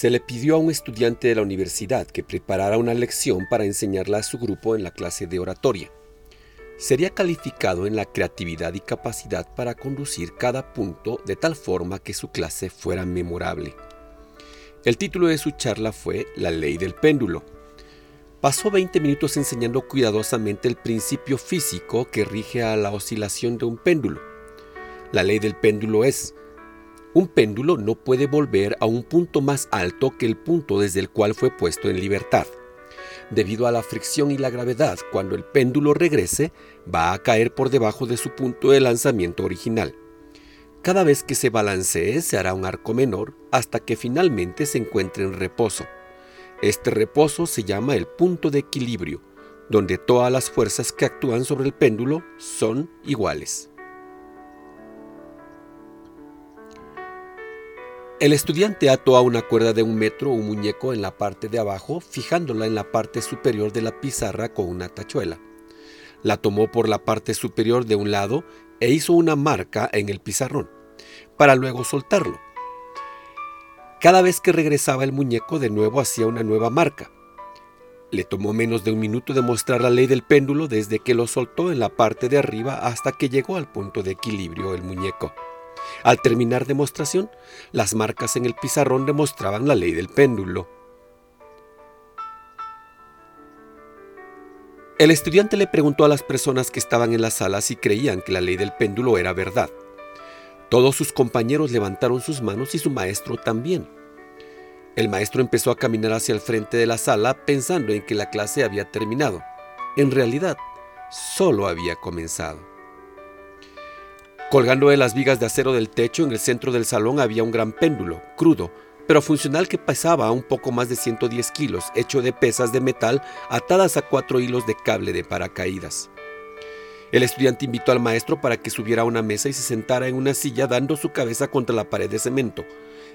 se le pidió a un estudiante de la universidad que preparara una lección para enseñarla a su grupo en la clase de oratoria. Sería calificado en la creatividad y capacidad para conducir cada punto de tal forma que su clase fuera memorable. El título de su charla fue La ley del péndulo. Pasó 20 minutos enseñando cuidadosamente el principio físico que rige a la oscilación de un péndulo. La ley del péndulo es, un péndulo no puede volver a un punto más alto que el punto desde el cual fue puesto en libertad. Debido a la fricción y la gravedad, cuando el péndulo regrese, va a caer por debajo de su punto de lanzamiento original. Cada vez que se balancee se hará un arco menor hasta que finalmente se encuentre en reposo. Este reposo se llama el punto de equilibrio, donde todas las fuerzas que actúan sobre el péndulo son iguales. El estudiante ató a una cuerda de un metro un muñeco en la parte de abajo, fijándola en la parte superior de la pizarra con una tachuela. La tomó por la parte superior de un lado e hizo una marca en el pizarrón, para luego soltarlo. Cada vez que regresaba el muñeco de nuevo hacía una nueva marca. Le tomó menos de un minuto demostrar la ley del péndulo desde que lo soltó en la parte de arriba hasta que llegó al punto de equilibrio el muñeco. Al terminar demostración, las marcas en el pizarrón demostraban la ley del péndulo. El estudiante le preguntó a las personas que estaban en la sala si creían que la ley del péndulo era verdad. Todos sus compañeros levantaron sus manos y su maestro también. El maestro empezó a caminar hacia el frente de la sala pensando en que la clase había terminado. En realidad, solo había comenzado. Colgando de las vigas de acero del techo en el centro del salón había un gran péndulo, crudo, pero funcional que pesaba un poco más de 110 kilos, hecho de pesas de metal atadas a cuatro hilos de cable de paracaídas. El estudiante invitó al maestro para que subiera a una mesa y se sentara en una silla dando su cabeza contra la pared de cemento.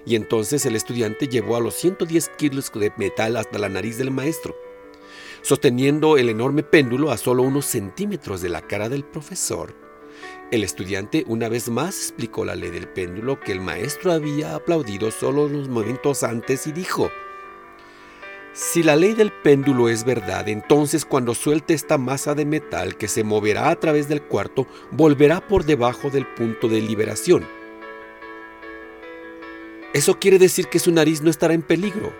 Y entonces el estudiante llevó a los 110 kilos de metal hasta la nariz del maestro, sosteniendo el enorme péndulo a solo unos centímetros de la cara del profesor. El estudiante una vez más explicó la ley del péndulo que el maestro había aplaudido solo unos momentos antes y dijo, si la ley del péndulo es verdad, entonces cuando suelte esta masa de metal que se moverá a través del cuarto, volverá por debajo del punto de liberación. Eso quiere decir que su nariz no estará en peligro.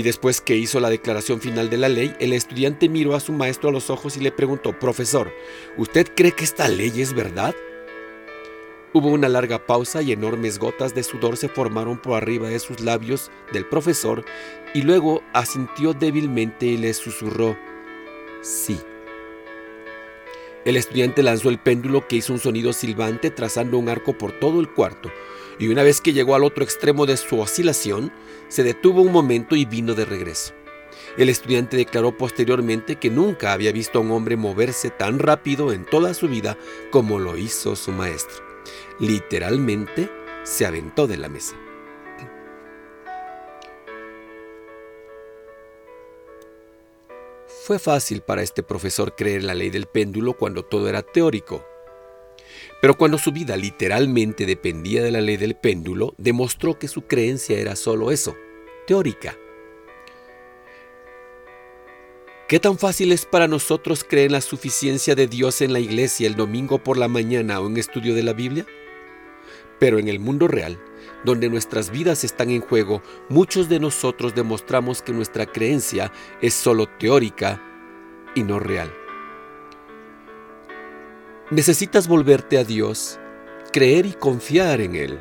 Y después que hizo la declaración final de la ley, el estudiante miró a su maestro a los ojos y le preguntó, Profesor, ¿usted cree que esta ley es verdad? Hubo una larga pausa y enormes gotas de sudor se formaron por arriba de sus labios del profesor y luego asintió débilmente y le susurró, sí. El estudiante lanzó el péndulo que hizo un sonido silbante trazando un arco por todo el cuarto y una vez que llegó al otro extremo de su oscilación, se detuvo un momento y vino de regreso. El estudiante declaró posteriormente que nunca había visto a un hombre moverse tan rápido en toda su vida como lo hizo su maestro. Literalmente se aventó de la mesa. Fue fácil para este profesor creer la ley del péndulo cuando todo era teórico, pero cuando su vida literalmente dependía de la ley del péndulo, demostró que su creencia era solo eso, teórica. ¿Qué tan fácil es para nosotros creer en la suficiencia de Dios en la iglesia el domingo por la mañana o en estudio de la Biblia? Pero en el mundo real, donde nuestras vidas están en juego, muchos de nosotros demostramos que nuestra creencia es solo teórica y no real. Necesitas volverte a Dios, creer y confiar en Él.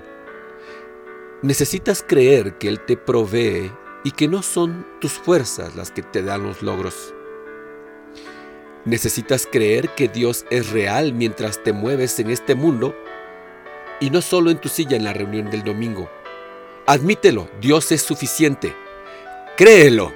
Necesitas creer que Él te provee y que no son tus fuerzas las que te dan los logros. Necesitas creer que Dios es real mientras te mueves en este mundo y no solo en tu silla en la reunión del domingo. Admítelo, Dios es suficiente. Créelo.